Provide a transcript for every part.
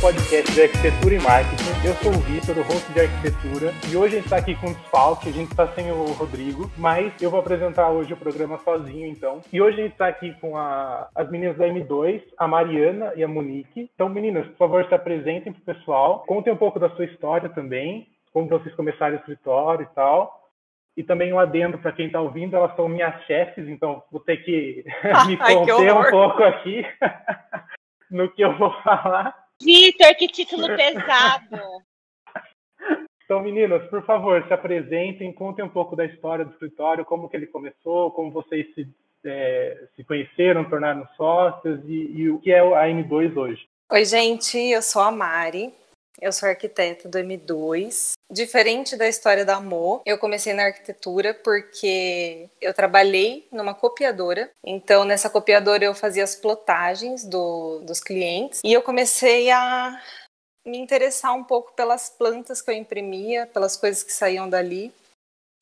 podcast de Arquitetura e Marketing. Eu sou o Vitor, o host de Arquitetura, e hoje a gente está aqui com o desfalque, a gente está sem o Rodrigo, mas eu vou apresentar hoje o programa sozinho, então. E hoje a gente está aqui com a, as meninas da M2, a Mariana e a Monique. Então, meninas, por favor, se apresentem para o pessoal, contem um pouco da sua história também, como vocês começaram o escritório e tal. E também um adendo para quem está ouvindo, elas são minhas chefes, então vou ter que me conter um pouco aqui no que eu vou falar. Vitor, que título pesado! Então, meninas, por favor, se apresentem, contem um pouco da história do escritório, como que ele começou, como vocês se, é, se conheceram, tornaram sócios e, e o que é a M2 hoje. Oi, gente, eu sou a Mari, eu sou arquiteta do M2. Diferente da história da Amor, eu comecei na arquitetura porque eu trabalhei numa copiadora. Então, nessa copiadora eu fazia as plotagens do, dos clientes e eu comecei a me interessar um pouco pelas plantas que eu imprimia, pelas coisas que saíam dali.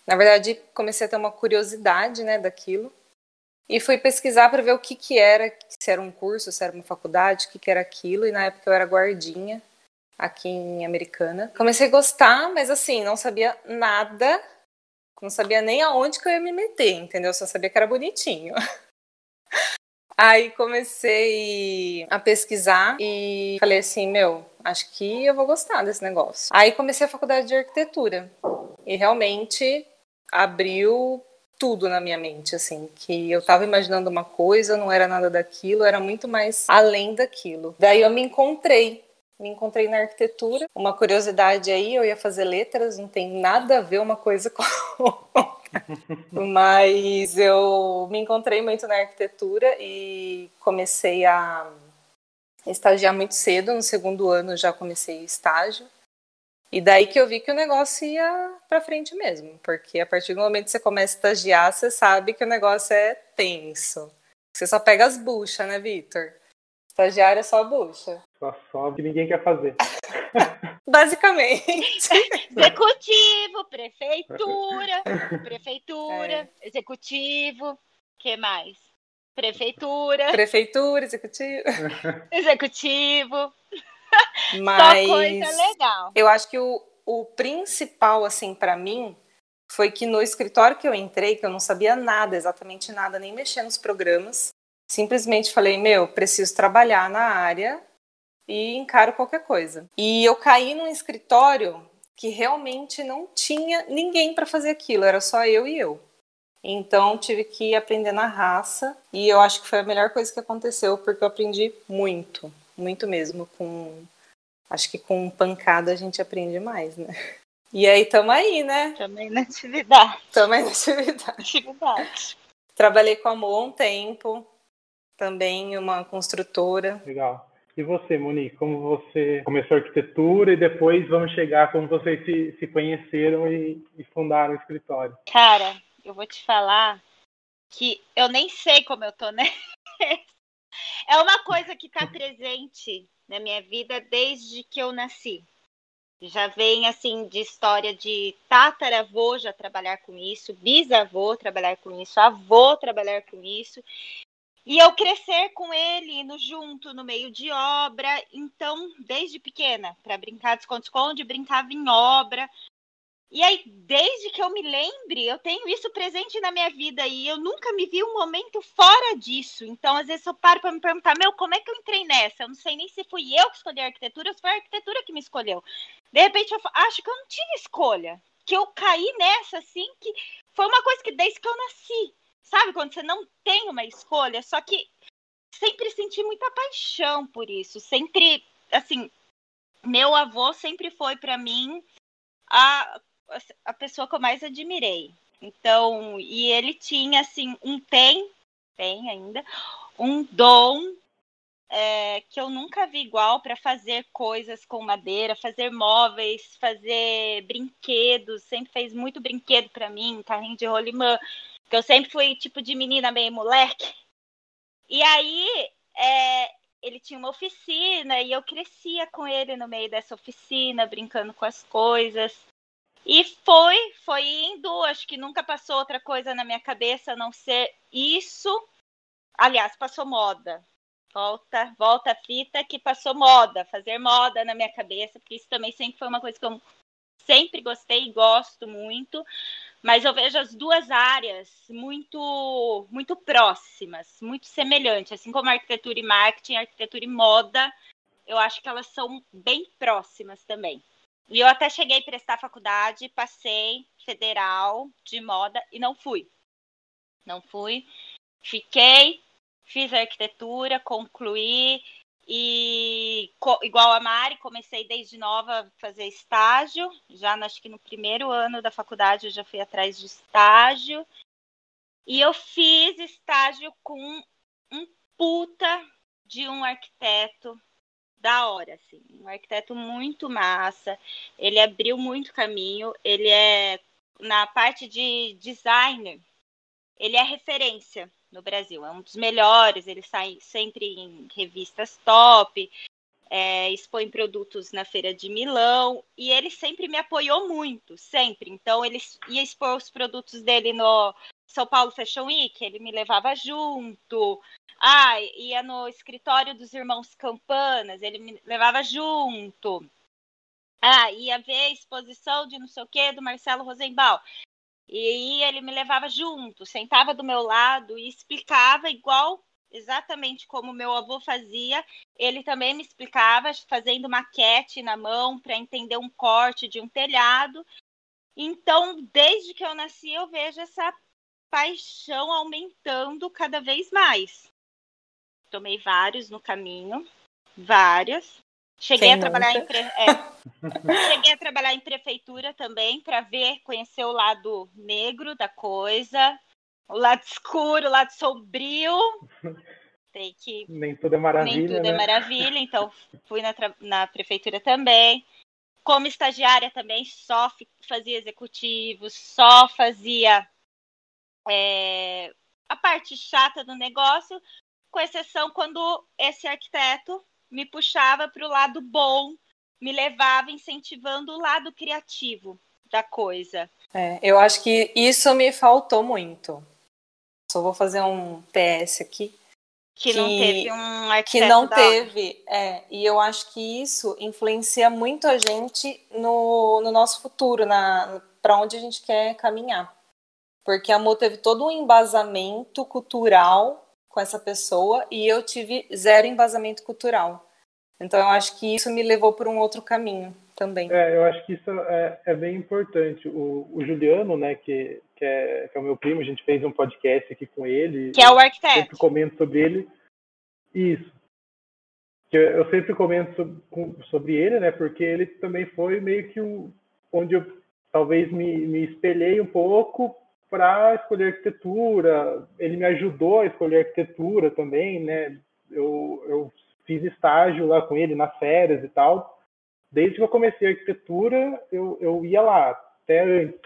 Na verdade, comecei a ter uma curiosidade, né, daquilo. E fui pesquisar para ver o que que era, se era um curso, se era uma faculdade, o que que era aquilo. E na época eu era guardinha aqui em Americana. Comecei a gostar, mas assim, não sabia nada, não sabia nem aonde que eu ia me meter, entendeu? Só sabia que era bonitinho. Aí comecei a pesquisar e falei assim, meu, acho que eu vou gostar desse negócio. Aí comecei a faculdade de arquitetura e realmente abriu tudo na minha mente, assim, que eu tava imaginando uma coisa, não era nada daquilo, era muito mais além daquilo. Daí eu me encontrei me encontrei na arquitetura. Uma curiosidade aí, eu ia fazer letras, não tem nada a ver uma coisa com Mas eu me encontrei muito na arquitetura e comecei a estagiar muito cedo, no segundo ano já comecei estágio. E daí que eu vi que o negócio ia para frente mesmo, porque a partir do momento que você começa a estagiar, você sabe que o negócio é tenso. Você só pega as buchas, né, Vitor? Estagiário é só bucha. Só sobe que ninguém quer fazer. Basicamente. Executivo, prefeitura, prefeitura, é. executivo, que mais? Prefeitura. Prefeitura, executivo. executivo. Mas Só coisa legal. Eu acho que o, o principal, assim, para mim, foi que no escritório que eu entrei, que eu não sabia nada, exatamente nada, nem mexer nos programas, simplesmente falei, meu, preciso trabalhar na área e encaro qualquer coisa. E eu caí num escritório que realmente não tinha ninguém para fazer aquilo, era só eu e eu. Então tive que aprender na raça e eu acho que foi a melhor coisa que aconteceu porque eu aprendi muito, muito mesmo com acho que com pancada a gente aprende mais, né? E aí tamo aí, né? Também na atividade. Também na atividade. atividade. Trabalhei com a Mo um tempo, também uma construtora. Legal. E você, Monique, como você começou a arquitetura e depois vamos chegar como vocês se, se conheceram e, e fundaram o escritório? Cara, eu vou te falar que eu nem sei como eu tô, né? É uma coisa que está presente na minha vida desde que eu nasci. Já vem assim de história de tataravô já trabalhar com isso, bisavô trabalhar com isso, avô trabalhar com isso. E eu crescer com ele no junto, no meio de obra. Então, desde pequena, para brincar de esconde-esconde, brincava em obra. E aí, desde que eu me lembre, eu tenho isso presente na minha vida e eu nunca me vi um momento fora disso. Então, às vezes eu paro para me perguntar, meu, como é que eu entrei nessa? Eu não sei nem se fui eu que escolhi a arquitetura ou se foi a arquitetura que me escolheu. De repente, eu acho que eu não tive escolha. Que eu caí nessa, assim, que foi uma coisa que desde que eu nasci. Sabe quando você não tem uma escolha? Só que sempre senti muita paixão por isso. Sempre, assim, meu avô sempre foi para mim a, a pessoa que eu mais admirei. Então, e ele tinha, assim, um tem, tem ainda, um dom é, que eu nunca vi igual para fazer coisas com madeira, fazer móveis, fazer brinquedos. Sempre fez muito brinquedo para mim, carrinho de rolimã. Porque eu sempre fui tipo de menina meio moleque. E aí é, ele tinha uma oficina e eu crescia com ele no meio dessa oficina, brincando com as coisas. E foi, foi indo, acho que nunca passou outra coisa na minha cabeça a não ser isso. Aliás, passou moda. Volta, volta a fita que passou moda, fazer moda na minha cabeça, porque isso também sempre foi uma coisa que eu sempre gostei e gosto muito, mas eu vejo as duas áreas muito muito próximas, muito semelhantes, assim como arquitetura e marketing, arquitetura e moda, eu acho que elas são bem próximas também. E eu até cheguei a prestar faculdade, passei federal de moda e não fui. Não fui. Fiquei, fiz arquitetura, concluí e igual a Mari, comecei desde nova a fazer estágio. Já acho que no primeiro ano da faculdade eu já fui atrás de estágio. E eu fiz estágio com um puta de um arquiteto da hora, assim. Um arquiteto muito massa. Ele abriu muito caminho. Ele é na parte de designer. Ele é referência no Brasil. É um dos melhores, ele sai sempre em revistas top, é, expõe produtos na Feira de Milão e ele sempre me apoiou muito, sempre. Então ele ia expor os produtos dele no São Paulo Fashion Week, ele me levava junto. Ah, ia no escritório dos irmãos Campanas, ele me levava junto. Ah, ia ver a exposição de não sei o que do Marcelo Rosenbaum. E aí ele me levava junto, sentava do meu lado e explicava igual exatamente como meu avô fazia. Ele também me explicava fazendo maquete na mão para entender um corte de um telhado. Então, desde que eu nasci, eu vejo essa paixão aumentando cada vez mais. Tomei vários no caminho, várias. Cheguei a trabalhar em pre... é. Cheguei a trabalhar em prefeitura também para ver, conhecer o lado negro da coisa, o lado escuro, o lado sombrio. Tem que nem tudo é maravilha, nem tudo é né? é maravilha, então fui na, tra... na prefeitura também. Como estagiária também só fazia executivo, só fazia é... a parte chata do negócio, com exceção quando esse arquiteto me puxava para o lado bom, me levava incentivando o lado criativo da coisa. É, eu acho que isso me faltou muito. Só vou fazer um PS aqui. Que, que não teve um Que não teve, é. E eu acho que isso influencia muito a gente no, no nosso futuro, na para onde a gente quer caminhar. Porque a Mo teve todo um embasamento cultural com essa pessoa e eu tive zero embasamento cultural. Então eu acho que isso me levou por um outro caminho também. É, eu acho que isso é, é bem importante. O, o, Juliano, né, que, que, é, que é o meu primo, a gente fez um podcast aqui com ele. Que é o arquiteto. Eu sempre comento sobre ele. Isso. Eu sempre comento sobre, sobre ele, né, porque ele também foi meio que o, onde eu talvez me, me espelhei um pouco para escolher arquitetura. Ele me ajudou a escolher arquitetura também, né? Eu, eu fiz estágio lá com ele nas férias e tal. Desde que eu comecei a arquitetura, eu, eu ia lá, até antes.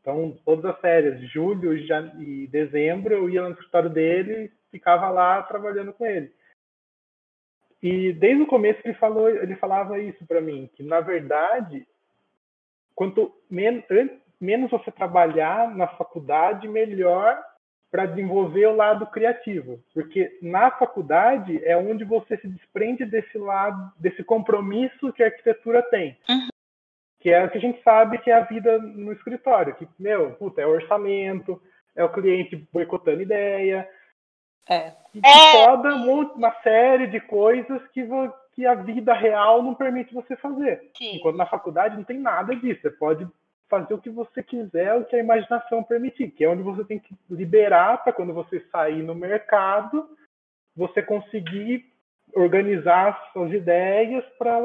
Então, todas as férias, julho e dezembro, eu ia no escritório dele e ficava lá trabalhando com ele. E desde o começo ele falou, ele falava isso para mim, que na verdade, quanto menos menos você trabalhar na faculdade, melhor para desenvolver o lado criativo, porque na faculdade é onde você se desprende desse lado, desse compromisso que a arquitetura tem, uhum. que é o que a gente sabe que é a vida no escritório, que meu, puta, é orçamento, é o cliente boicotando ideia, é. e é. foda uma série de coisas que, que a vida real não permite você fazer. Sim. Enquanto na faculdade não tem nada disso, você pode fazer o que você quiser, o que a imaginação permitir, que é onde você tem que liberar para quando você sair no mercado, você conseguir organizar suas ideias para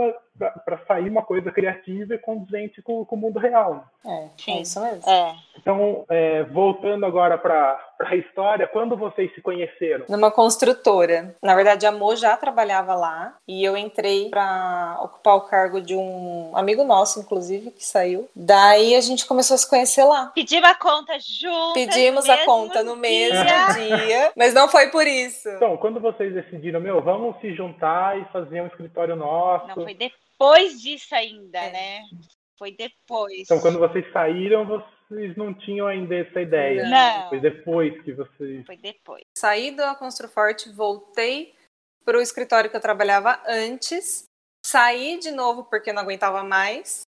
sair uma coisa criativa e condizente com, com o mundo real. É, é isso mesmo. É. Então, é, voltando agora para a história, quando vocês se conheceram? Numa construtora. Na verdade, a Mo já trabalhava lá e eu entrei para ocupar o cargo de um amigo nosso, inclusive, que saiu. Daí a gente começou a se conhecer lá. Pedimos a conta juntos. Pedimos a conta no mesmo dia, mas não foi por isso. Então, quando vocês decidiram, meu, vamos se juntar e fazer um escritório nosso. Não, foi depois disso ainda, é. né? Foi depois. Então, quando vocês saíram, vocês não tinham ainda essa ideia. Não. Foi depois que vocês. Foi depois. Saí da Construforte, voltei para o escritório que eu trabalhava antes, saí de novo porque não aguentava mais.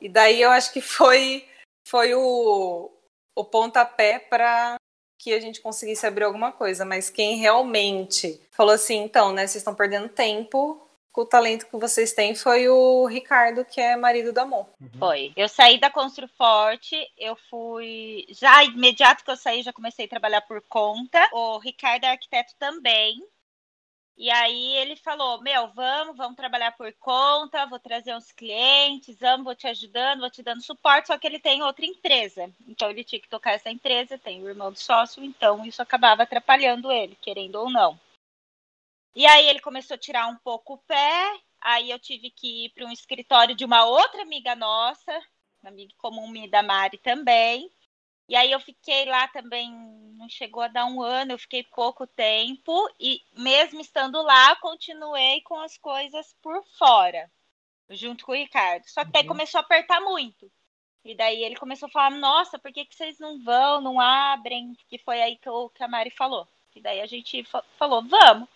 E daí eu acho que foi, foi o, o pontapé para que a gente conseguisse abrir alguma coisa. Mas quem realmente falou assim, então, né, vocês estão perdendo tempo, o talento que vocês têm foi o Ricardo, que é marido da Amor. Uhum. Foi. Eu saí da Constru Forte, eu fui. Já imediato que eu saí, já comecei a trabalhar por conta. O Ricardo é arquiteto também. E aí ele falou: Meu, vamos, vamos trabalhar por conta, vou trazer uns clientes, vamos, vou te ajudando, vou te dando suporte. Só que ele tem outra empresa. Então ele tinha que tocar essa empresa, tem o irmão do sócio, então isso acabava atrapalhando ele, querendo ou não. E aí ele começou a tirar um pouco o pé. Aí eu tive que ir para um escritório de uma outra amiga nossa, uma amiga comum minha da Mari também. E aí eu fiquei lá também, não chegou a dar um ano, eu fiquei pouco tempo e mesmo estando lá, continuei com as coisas por fora, junto com o Ricardo. Só que daí uhum. começou a apertar muito. E daí ele começou a falar: "Nossa, por que que vocês não vão, não abrem?" Que foi aí que, eu, que a Mari falou. E daí a gente falou: "Vamos".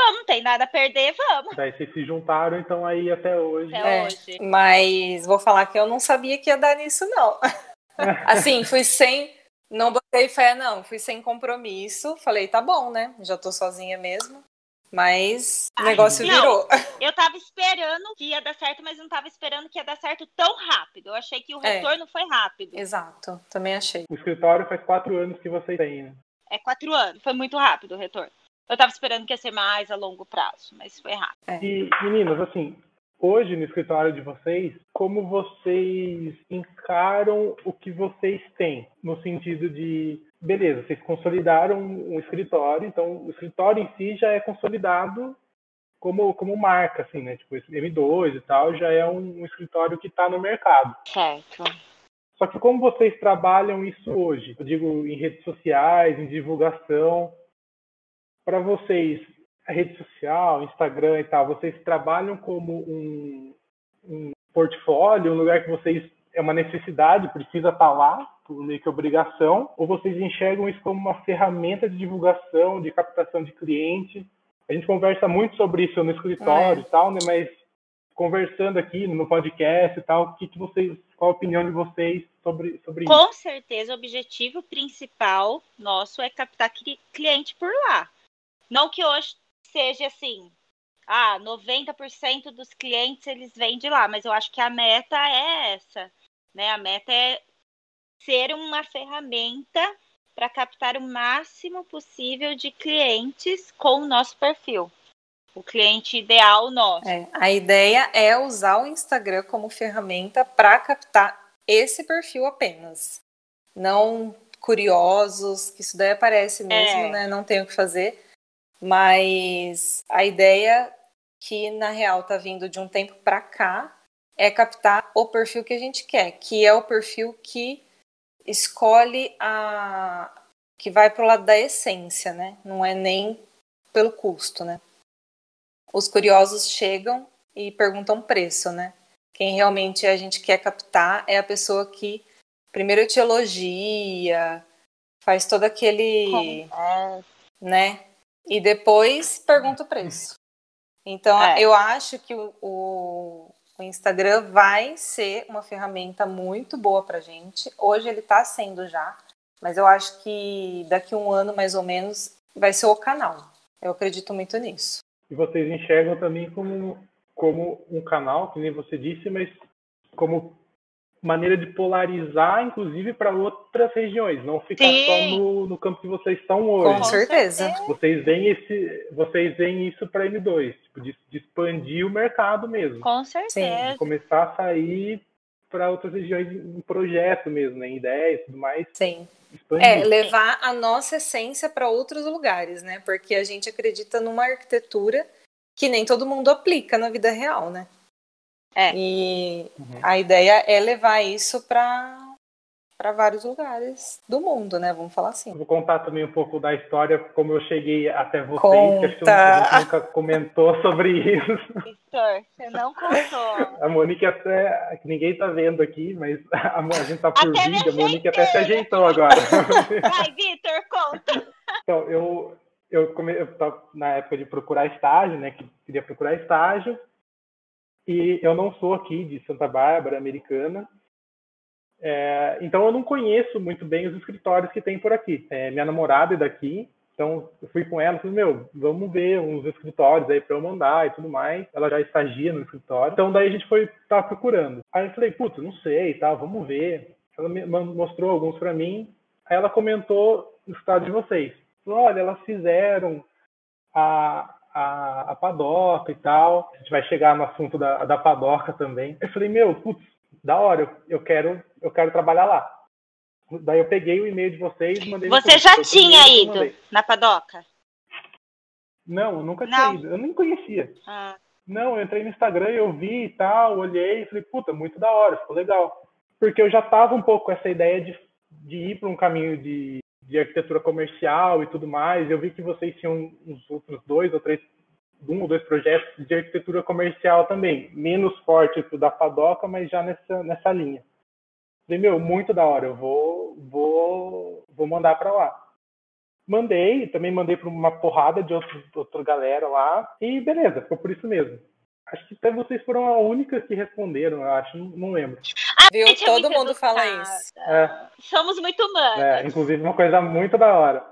Vamos, não tem nada a perder, vamos. Daí vocês se juntaram, então aí até hoje. Até é, hoje. Mas vou falar que eu não sabia que ia dar nisso, não. assim, fui sem. Não botei fé, não. Fui sem compromisso. Falei, tá bom, né? Já tô sozinha mesmo. Mas o negócio não, virou. Eu tava esperando que ia dar certo, mas não tava esperando que ia dar certo tão rápido. Eu achei que o é. retorno é. foi rápido. Exato, também achei. O escritório faz quatro anos que vocês têm, né? É quatro anos. Foi muito rápido o retorno. Eu tava esperando que ia ser mais a longo prazo, mas foi rápido. É. E, meninas, assim, hoje no escritório de vocês, como vocês encaram o que vocês têm? No sentido de, beleza, vocês consolidaram um escritório, então o escritório em si já é consolidado como, como marca, assim, né? Tipo, esse M2 e tal, já é um, um escritório que está no mercado. Certo. Só que como vocês trabalham isso hoje? Eu digo em redes sociais, em divulgação. Para vocês, a rede social, Instagram e tal, vocês trabalham como um, um portfólio, um lugar que vocês é uma necessidade, precisa estar tá lá, por meio que obrigação, ou vocês enxergam isso como uma ferramenta de divulgação, de captação de cliente? A gente conversa muito sobre isso no escritório é. e tal, né? Mas conversando aqui no podcast e tal, que, que vocês, qual a opinião de vocês sobre, sobre Com isso? Com certeza, o objetivo principal nosso é captar cliente por lá. Não que hoje seja assim, ah, 90% dos clientes eles vêm de lá, mas eu acho que a meta é essa, né? A meta é ser uma ferramenta para captar o máximo possível de clientes com o nosso perfil. O cliente ideal nosso. É, a ideia é usar o Instagram como ferramenta para captar esse perfil apenas. Não curiosos, que isso daí aparece mesmo, é. né? Não tem o que fazer. Mas a ideia que na real tá vindo de um tempo para cá é captar o perfil que a gente quer, que é o perfil que escolhe a que vai pro lado da essência, né? Não é nem pelo custo, né? Os curiosos chegam e perguntam preço, né? Quem realmente a gente quer captar é a pessoa que primeiro te elogia, faz todo aquele, é. né? E depois pergunta o preço. Então, é. eu acho que o, o, o, Instagram vai ser uma ferramenta muito boa para gente. Hoje ele está sendo já, mas eu acho que daqui a um ano, mais ou menos, vai ser o canal. Eu acredito muito nisso. E vocês enxergam também como, como um canal, que nem você disse, mas como maneira de polarizar, inclusive, para outras regiões, não ficar Sim. só no, no campo que vocês estão hoje. Com certeza. Vocês veem, esse, vocês veem isso para M2, tipo, de, de, expandir o mercado mesmo. Com certeza. De começar a sair para outras regiões em projeto mesmo, né, em ideias e tudo mais. Sim. Expandir. É, levar a nossa essência para outros lugares, né? Porque a gente acredita numa arquitetura que nem todo mundo aplica na vida real, né? É. E uhum. a ideia é levar isso para para vários lugares do mundo, né? Vamos falar assim. Vou contar também um pouco da história, como eu cheguei até vocês, Conta. que acho que a gente nunca comentou sobre isso. Victor, você não contou. A Monique até, que ninguém tá vendo aqui, mas a, a gente tá por até vídeo, a Monique até se ajeitou agora. Vai, Vitor, conta. Então, eu, eu, come, eu tava na época de procurar estágio, né? Que queria procurar estágio. E eu não sou aqui de Santa Bárbara, americana. É, então eu não conheço muito bem os escritórios que tem por aqui. É, minha namorada é daqui, então eu fui com ela falei, meu, vamos ver uns escritórios aí para eu mandar e tudo mais. Ela já estagia no escritório. Então daí a gente foi tá procurando. Aí eu falei, putz, não sei, tá, vamos ver. Ela mostrou alguns para mim. Aí ela comentou o estado de vocês. Olha, elas fizeram a, a, a padoca e tal. A gente vai chegar no assunto da, da padoca também. Eu falei, meu, putz, da hora, eu, eu quero eu quero trabalhar lá. Daí eu peguei o e-mail de vocês mandei. Você já tinha ido na padoca? Não, eu nunca Não. tinha ido. Eu nem conhecia. Ah. Não, eu entrei no Instagram, eu vi e tal, olhei e falei, puta, muito da hora, ficou legal. Porque eu já tava um pouco com essa ideia de, de ir para um caminho de, de arquitetura comercial e tudo mais. Eu vi que vocês tinham uns outros dois ou três um ou dois projetos de arquitetura comercial também, menos forte que o da Padoca, mas já nessa, nessa linha. Falei, meu, muito da hora, eu vou, vou, vou mandar para lá. Mandei, também mandei para uma porrada de outro, outra galera lá, e beleza, ficou por isso mesmo. Acho que até vocês foram a única que responderam, eu acho, não, não lembro. Viu? É Todo mundo educada. fala isso. É. Somos muito humanos. É, inclusive, uma coisa muito da hora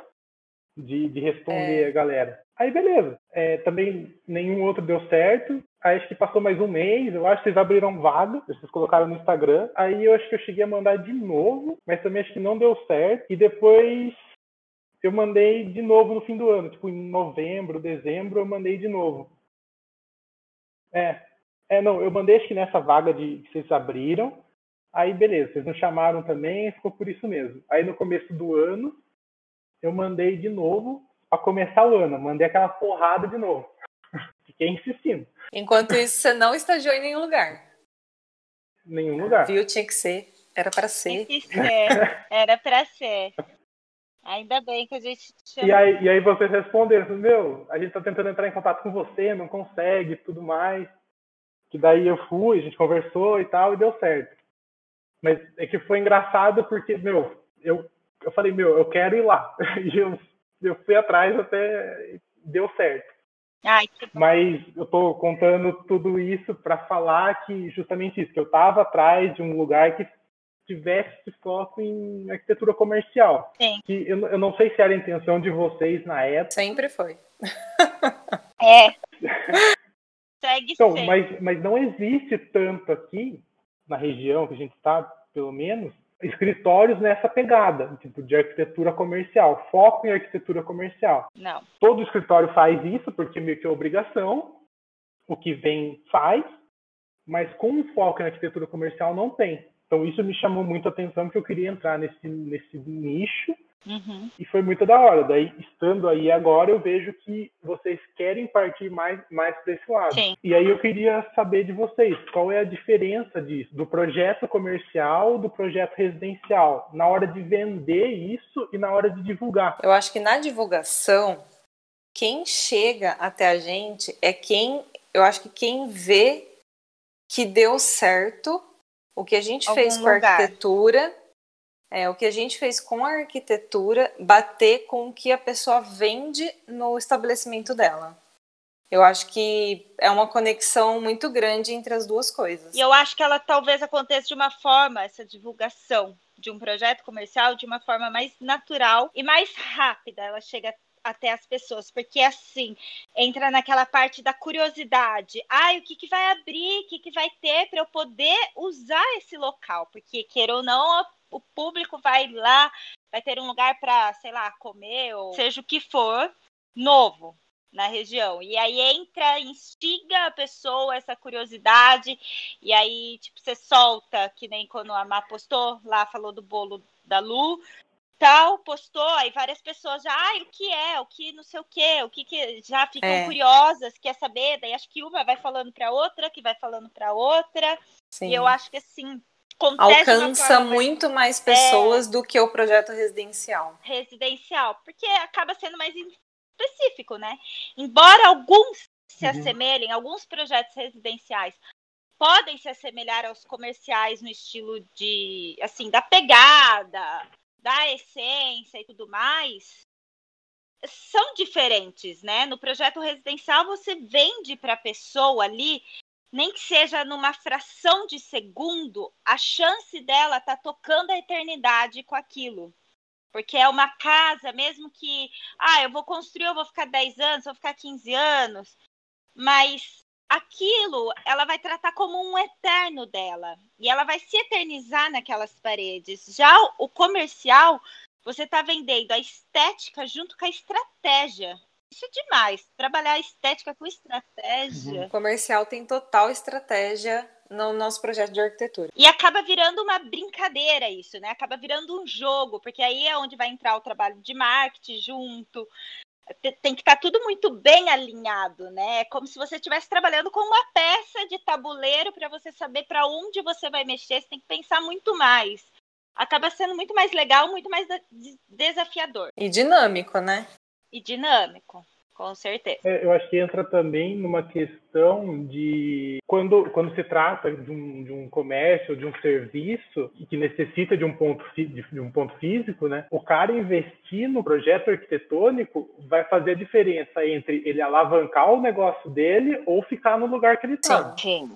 de, de responder é. a galera. Aí, beleza. É, também nenhum outro deu certo. Aí acho que passou mais um mês, eu acho que vocês abriram vaga, vocês colocaram no Instagram. Aí eu acho que eu cheguei a mandar de novo, mas também acho que não deu certo. E depois eu mandei de novo no fim do ano, tipo em novembro, dezembro, eu mandei de novo. É, é não, eu mandei acho que nessa vaga de que vocês abriram. Aí beleza, vocês não chamaram também, ficou por isso mesmo. Aí no começo do ano eu mandei de novo para começar o ano, mandei aquela porrada de novo. Fiquei insistindo. Enquanto isso, você não estagiou em nenhum lugar. Nenhum lugar. Viu? Tinha que ser. Era para ser. Tinha que ser. Era para ser. Ainda bem que a gente chama... e, aí, e aí vocês responderam, meu, a gente tá tentando entrar em contato com você, não consegue, tudo mais. Que daí eu fui, a gente conversou e tal, e deu certo. Mas é que foi engraçado porque, meu, eu, eu falei, meu, eu quero ir lá. E eu, eu fui atrás até deu certo. Ai, Mas eu estou contando tudo isso para falar que justamente isso, que eu estava atrás de um lugar que tivesse foco em arquitetura comercial. Sim. Que eu, eu não sei se era a intenção de vocês na época. Sempre foi. é. Segue então, mas, mas não existe tanto aqui, na região que a gente está, pelo menos, escritórios nessa pegada, tipo, de arquitetura comercial, foco em arquitetura comercial. Não. Todo escritório faz isso, porque meio que é obrigação, o que vem faz, mas com um foco em arquitetura comercial não tem. Então isso me chamou muito a atenção, porque eu queria entrar nesse, nesse nicho Uhum. E foi muito da hora. Daí, estando aí agora, eu vejo que vocês querem partir mais, mais para esse lado. Sim. E aí eu queria saber de vocês, qual é a diferença disso, do projeto comercial do projeto residencial, na hora de vender isso e na hora de divulgar? Eu acho que na divulgação, quem chega até a gente é quem, eu acho que quem vê que deu certo o que a gente Algum fez com a arquitetura é, o que a gente fez com a arquitetura bater com o que a pessoa vende no estabelecimento dela. Eu acho que é uma conexão muito grande entre as duas coisas. E eu acho que ela talvez aconteça de uma forma, essa divulgação de um projeto comercial, de uma forma mais natural e mais rápida. Ela chega até as pessoas, porque assim, entra naquela parte da curiosidade. Ai, o que, que vai abrir, o que, que vai ter para eu poder usar esse local? Porque, queira ou não, o público vai lá, vai ter um lugar para, sei lá, comer ou seja o que for, novo na região. E aí entra, instiga a pessoa essa curiosidade, e aí, tipo, você solta, que nem quando a Má postou lá, falou do bolo da Lu, tal, postou, aí várias pessoas já, ai, o que é, o que não sei o que, o que que já ficam é. curiosas, quer saber, daí acho que uma vai falando para outra, que vai falando para outra. Sim. E eu acho que assim, alcança muito mais pessoas é, do que o projeto residencial. Residencial, porque acaba sendo mais específico, né? Embora alguns se uhum. assemelhem, alguns projetos residenciais podem se assemelhar aos comerciais no estilo de, assim, da pegada, da essência e tudo mais. são diferentes, né? No projeto residencial você vende para a pessoa ali, nem que seja numa fração de segundo, a chance dela tá tocando a eternidade com aquilo. Porque é uma casa, mesmo que, ah, eu vou construir, eu vou ficar 10 anos, vou ficar 15 anos, mas aquilo ela vai tratar como um eterno dela e ela vai se eternizar naquelas paredes. Já o comercial, você está vendendo a estética junto com a estratégia. Isso é demais. Trabalhar a estética com estratégia. Uhum. O comercial tem total estratégia no nosso projeto de arquitetura. E acaba virando uma brincadeira isso, né? Acaba virando um jogo, porque aí é onde vai entrar o trabalho de marketing junto, tem que estar tá tudo muito bem alinhado, né? É como se você estivesse trabalhando com uma peça de tabuleiro para você saber para onde você vai mexer, você tem que pensar muito mais. Acaba sendo muito mais legal, muito mais desafiador. E dinâmico, né? E dinâmico. Com certeza. É, eu acho que entra também numa questão de quando, quando se trata de um, de um comércio, de um serviço que necessita de um ponto de um ponto físico, né? O cara investir no projeto arquitetônico vai fazer a diferença entre ele alavancar o negócio dele ou ficar no lugar que ele está. Sim.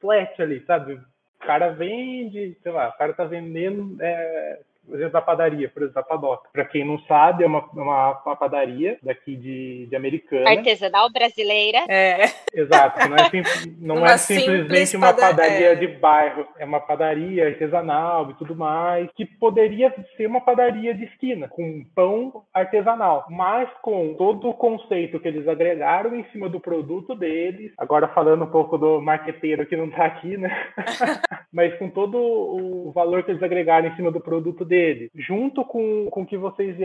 Flat ali, sabe? O cara vende, sei lá, o cara tá vendendo é, exemplo, da padaria, por exemplo, a padoca. Para quem não sabe, é uma, uma, uma, padaria daqui de, de Americana. Artesanal brasileira. É. Exato, não é, sim, não é simplesmente uma padaria é. de bairro, é uma padaria artesanal e tudo mais, que poderia ser uma padaria de esquina, com pão artesanal, mas com todo o conceito que eles agregaram em cima do produto deles. Agora falando um pouco do marqueteiro que não está aqui, né? mas com todo o valor que eles agregaram em cima do produto deles dele, junto com, com o que vocês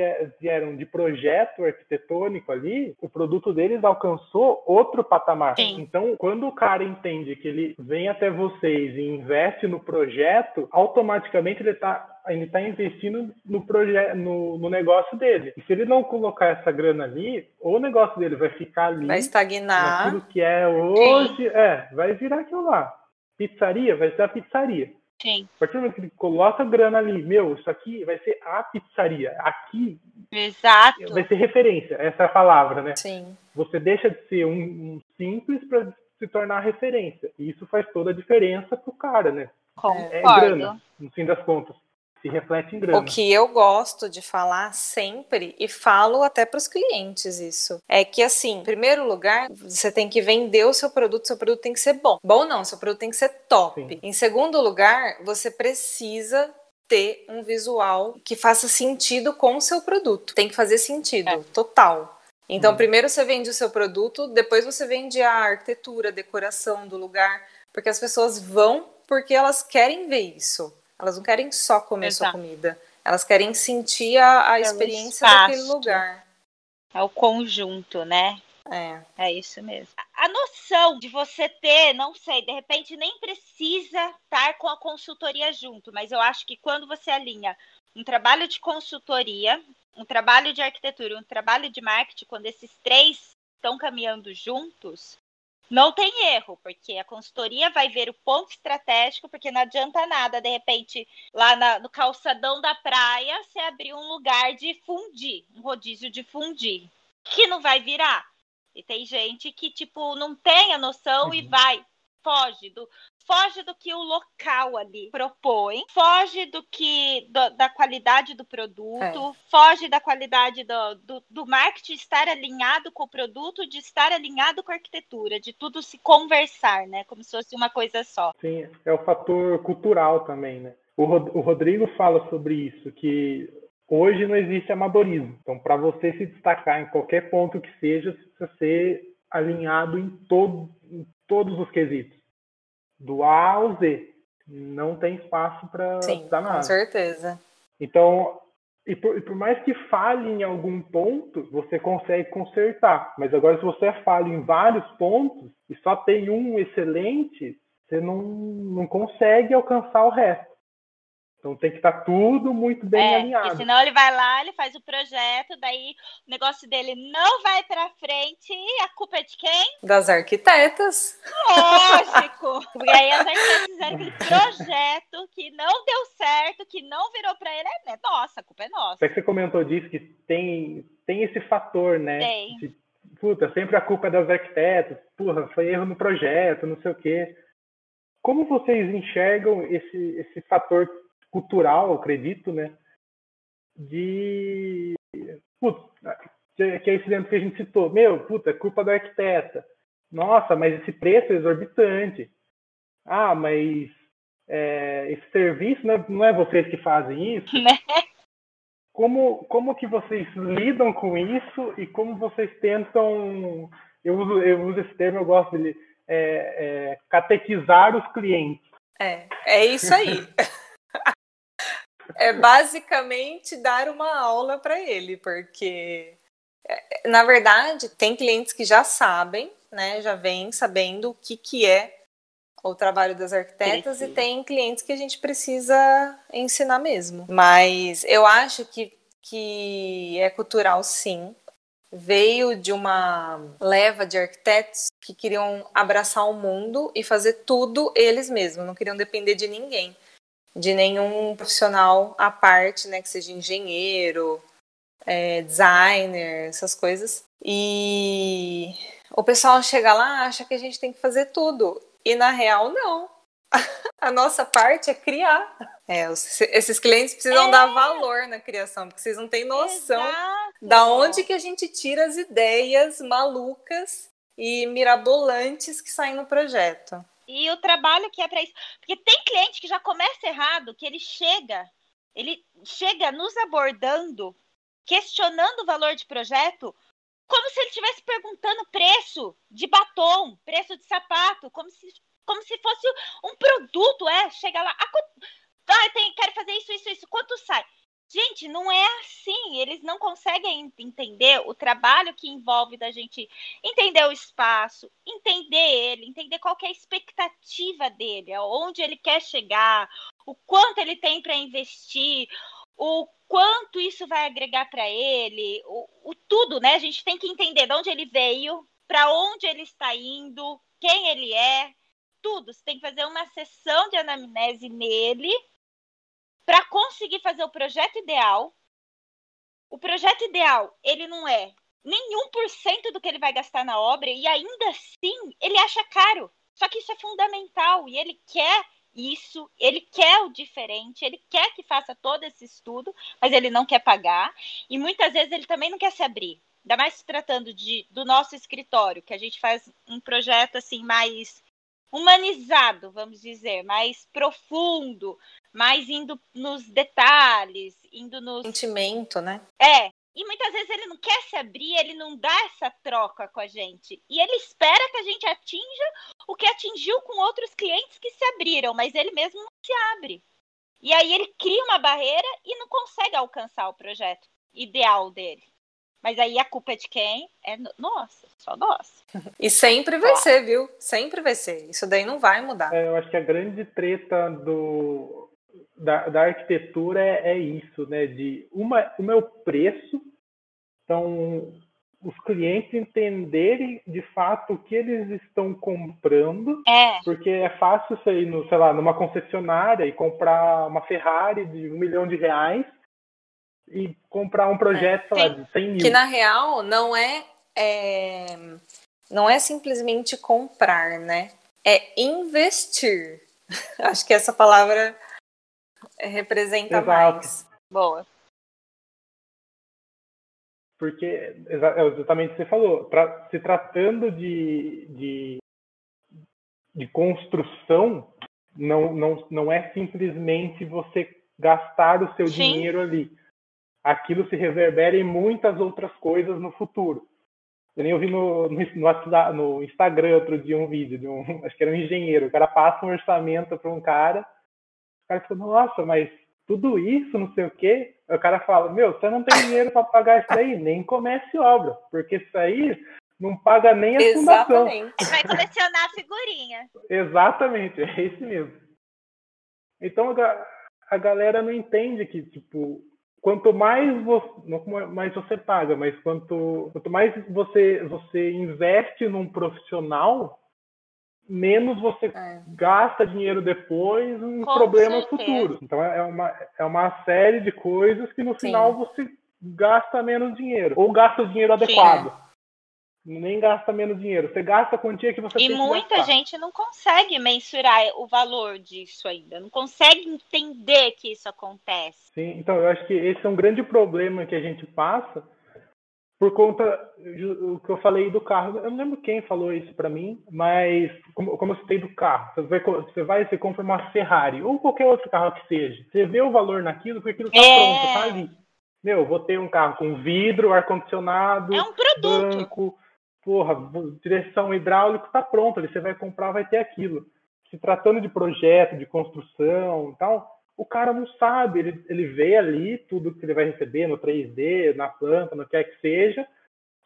vieram de projeto arquitetônico ali, o produto deles alcançou outro patamar. Sim. Então, quando o cara entende que ele vem até vocês e investe no projeto, automaticamente ele está ele está investindo no projeto, no, no, negócio dele. E se ele não colocar essa grana ali, o negócio dele vai ficar ali, vai estagnar, naquilo que é hoje, Sim. é, vai virar aquilo lá. Pizzaria vai ser a pizzaria. Sim. A partir do momento que ele coloca grana ali, meu, isso aqui vai ser a pizzaria. Aqui Exato. vai ser referência, essa é a palavra, né? Sim. Você deixa de ser um, um simples para se tornar referência. E isso faz toda a diferença pro cara, né? Concordo. É grana, no fim das contas se reflete em grana. O que eu gosto de falar sempre, e falo até para os clientes isso, é que assim, em primeiro lugar, você tem que vender o seu produto, seu produto tem que ser bom. Bom não, seu produto tem que ser top. Sim. Em segundo lugar, você precisa ter um visual que faça sentido com o seu produto. Tem que fazer sentido, é. total. Então, hum. primeiro você vende o seu produto, depois você vende a arquitetura, a decoração do lugar, porque as pessoas vão porque elas querem ver isso. Elas não querem só comer Exato. sua comida. Elas querem sentir a, a é experiência daquele lugar. É o conjunto, né? É. É isso mesmo. A noção de você ter, não sei, de repente nem precisa estar com a consultoria junto, mas eu acho que quando você alinha um trabalho de consultoria, um trabalho de arquitetura, um trabalho de marketing, quando esses três estão caminhando juntos, não tem erro, porque a consultoria vai ver o ponto estratégico, porque não adianta nada, de repente, lá na, no calçadão da praia, você abrir um lugar de fundir, um rodízio de fundir, que não vai virar. E tem gente que, tipo, não tem a noção uhum. e vai, foge do, foge do que o local ali propõe, foge do que do, da qualidade do produto, é. foge da qualidade do, do, do, marketing estar alinhado com o produto, de estar alinhado com a arquitetura, de tudo se conversar, né? Como se fosse uma coisa só. Sim, é o fator cultural também, né? O, o Rodrigo fala sobre isso, que hoje não existe amadorismo. Então, para você se destacar em qualquer ponto que seja, precisa ser alinhado em, todo, em todos os quesitos do A ao Z. Não tem espaço para dar nada. Com certeza. Então, e por, e por, mais que fale em algum ponto, você consegue consertar. Mas agora, se você falha em vários pontos e só tem um excelente, você não, não consegue alcançar o resto. Então tem que estar tá tudo muito bem é, alinhado. senão ele vai lá, ele faz o projeto, daí o negócio dele não vai para frente e a culpa é de quem? Das arquitetas. Lógico. Porque aí as arquitetas fizeram aquele projeto que não deu certo, que não virou para ele. É, né? nossa, a culpa é nossa. Até que você comentou disso, que tem tem esse fator, né? Tem. De, puta, sempre a culpa é das arquitetas, porra, foi erro no projeto, não sei o quê. Como vocês enxergam esse, esse fator cultural, acredito, né? De. Puta, que é esse exemplo que a gente citou. Meu, puta, é culpa da arquiteta. Nossa, mas esse preço é exorbitante. Ah, mas é, esse serviço não é, não é vocês que fazem isso? Né? Como, como que vocês lidam com isso e como vocês tentam. Eu uso, eu uso esse termo, eu gosto de é, é, catequizar os clientes. É, é isso aí. é basicamente dar uma aula para ele, porque é, na verdade tem clientes que já sabem, né, já vêm sabendo o que, que é o trabalho das arquitetas e tem clientes que a gente precisa ensinar mesmo. Mas eu acho que, que é cultural sim. Veio de uma leva de arquitetos que queriam abraçar o mundo e fazer tudo eles mesmos, não queriam depender de ninguém, de nenhum profissional à parte, né, que seja engenheiro, é, designer, essas coisas. E o pessoal chega lá acha que a gente tem que fazer tudo. E na real, não. A nossa parte é criar. É, esses clientes precisam é. dar valor na criação, porque vocês não têm noção Exato. da onde que a gente tira as ideias malucas e mirabolantes que saem no projeto. E o trabalho que é para isso. Porque tem cliente que já começa errado, que ele chega, ele chega nos abordando, questionando o valor de projeto, como se ele estivesse perguntando preço de batom, preço de sapato, como se, como se fosse um produto, é, chega lá, ah, tem, quero fazer isso, isso, isso, quanto sai? Gente, não é assim. Eles não conseguem entender o trabalho que envolve da gente entender o espaço, entender ele, entender qual é a expectativa dele, aonde ele quer chegar, o quanto ele tem para investir, o quanto isso vai agregar para ele, o, o, tudo, né? A gente tem que entender de onde ele veio, para onde ele está indo, quem ele é, tudo. Você tem que fazer uma sessão de anamnese nele para conseguir fazer o projeto ideal. O projeto ideal, ele não é nenhum por cento do que ele vai gastar na obra e ainda assim ele acha caro. Só que isso é fundamental e ele quer isso, ele quer o diferente, ele quer que faça todo esse estudo, mas ele não quer pagar, e muitas vezes ele também não quer se abrir. Ainda mais se tratando de, do nosso escritório, que a gente faz um projeto assim mais humanizado, vamos dizer, mais profundo, mais indo nos detalhes, indo no sentimento, né? É, e muitas vezes ele não quer se abrir, ele não dá essa troca com a gente. E ele espera que a gente atinja o que atingiu com outros clientes que se abriram, mas ele mesmo não se abre. E aí ele cria uma barreira e não consegue alcançar o projeto ideal dele. Mas aí a culpa é de quem? É nossa, só nossa. E sempre vai ser, viu? Sempre vai ser. Isso daí não vai mudar. É, eu acho que a grande treta do, da, da arquitetura é, é, isso, né? De uma, o meu preço, então os clientes entenderem de fato o que eles estão comprando, é. porque é fácil você ir no, sei lá, numa concessionária e comprar uma Ferrari de um milhão de reais e comprar um projeto é. lá, de 100 mil. Que na real não é, é não é simplesmente comprar, né? É investir. Acho que essa palavra representa Exato. mais. Boa. Porque, é exatamente o que você falou, pra, se tratando de, de, de construção, não, não, não é simplesmente você gastar o seu Sim. dinheiro ali. Aquilo se reverbera em muitas outras coisas no futuro. Eu nem ouvi no, no, no Instagram outro dia um vídeo de um, acho que era um engenheiro. O cara passa um orçamento para um cara o cara fica, nossa, mas tudo isso, não sei o quê. o cara fala, meu, você não tem dinheiro para pagar isso aí, nem comece obra, porque isso aí não paga nem a Exatamente. fundação. Vai colecionar figurinha. Exatamente, é isso mesmo. Então a, a galera não entende que, tipo, quanto mais você, não mais você paga, mas quanto, quanto mais você, você investe num profissional, menos você é. gasta dinheiro depois em Com problemas certeza. futuros. Então é uma, é uma série de coisas que no Sim. final você gasta menos dinheiro. Ou gasta o dinheiro adequado. Sim. Nem gasta menos dinheiro. Você gasta a quantia que você e tem E muita gente não consegue mensurar o valor disso ainda. Não consegue entender que isso acontece. Sim, então eu acho que esse é um grande problema que a gente passa por conta do que eu falei do carro. Eu não lembro quem falou isso para mim, mas como, como eu citei do carro, você vai, você vai se compra uma Ferrari ou qualquer outro carro que seja. Você vê o valor naquilo porque aquilo tá é... pronto, tá ali. Meu, vou ter um carro com vidro, ar-condicionado, é um produto. banco, porra, direção hidráulica, tá pronto. Ali você vai comprar, vai ter aquilo. Se tratando de projeto, de construção e tal, o cara não sabe, ele, ele vê ali tudo que ele vai receber no 3D, na planta, no que é que seja,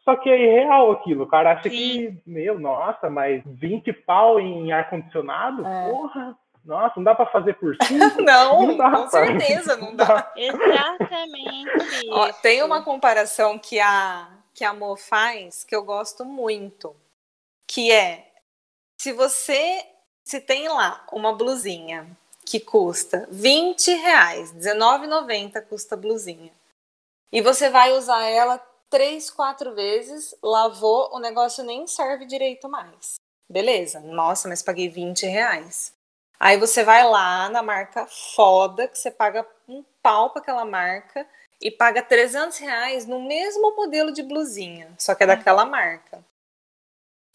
só que é irreal aquilo. O cara acha Sim. que, meu, nossa, mas 20 pau em ar-condicionado? É. Porra! Nossa, não dá para fazer por cinco? não, não dá, com certeza não dá. Exatamente. Ó, tem uma comparação que a que a Mo faz que eu gosto muito, que é se você se tem lá uma blusinha que custa 20 reais, R$19,90 custa a blusinha. E você vai usar ela três, quatro vezes, lavou, o negócio nem serve direito mais. Beleza, nossa, mas paguei 20 reais. Aí você vai lá na marca foda, que você paga um pau para aquela marca e paga 300 reais no mesmo modelo de blusinha, só que é daquela marca.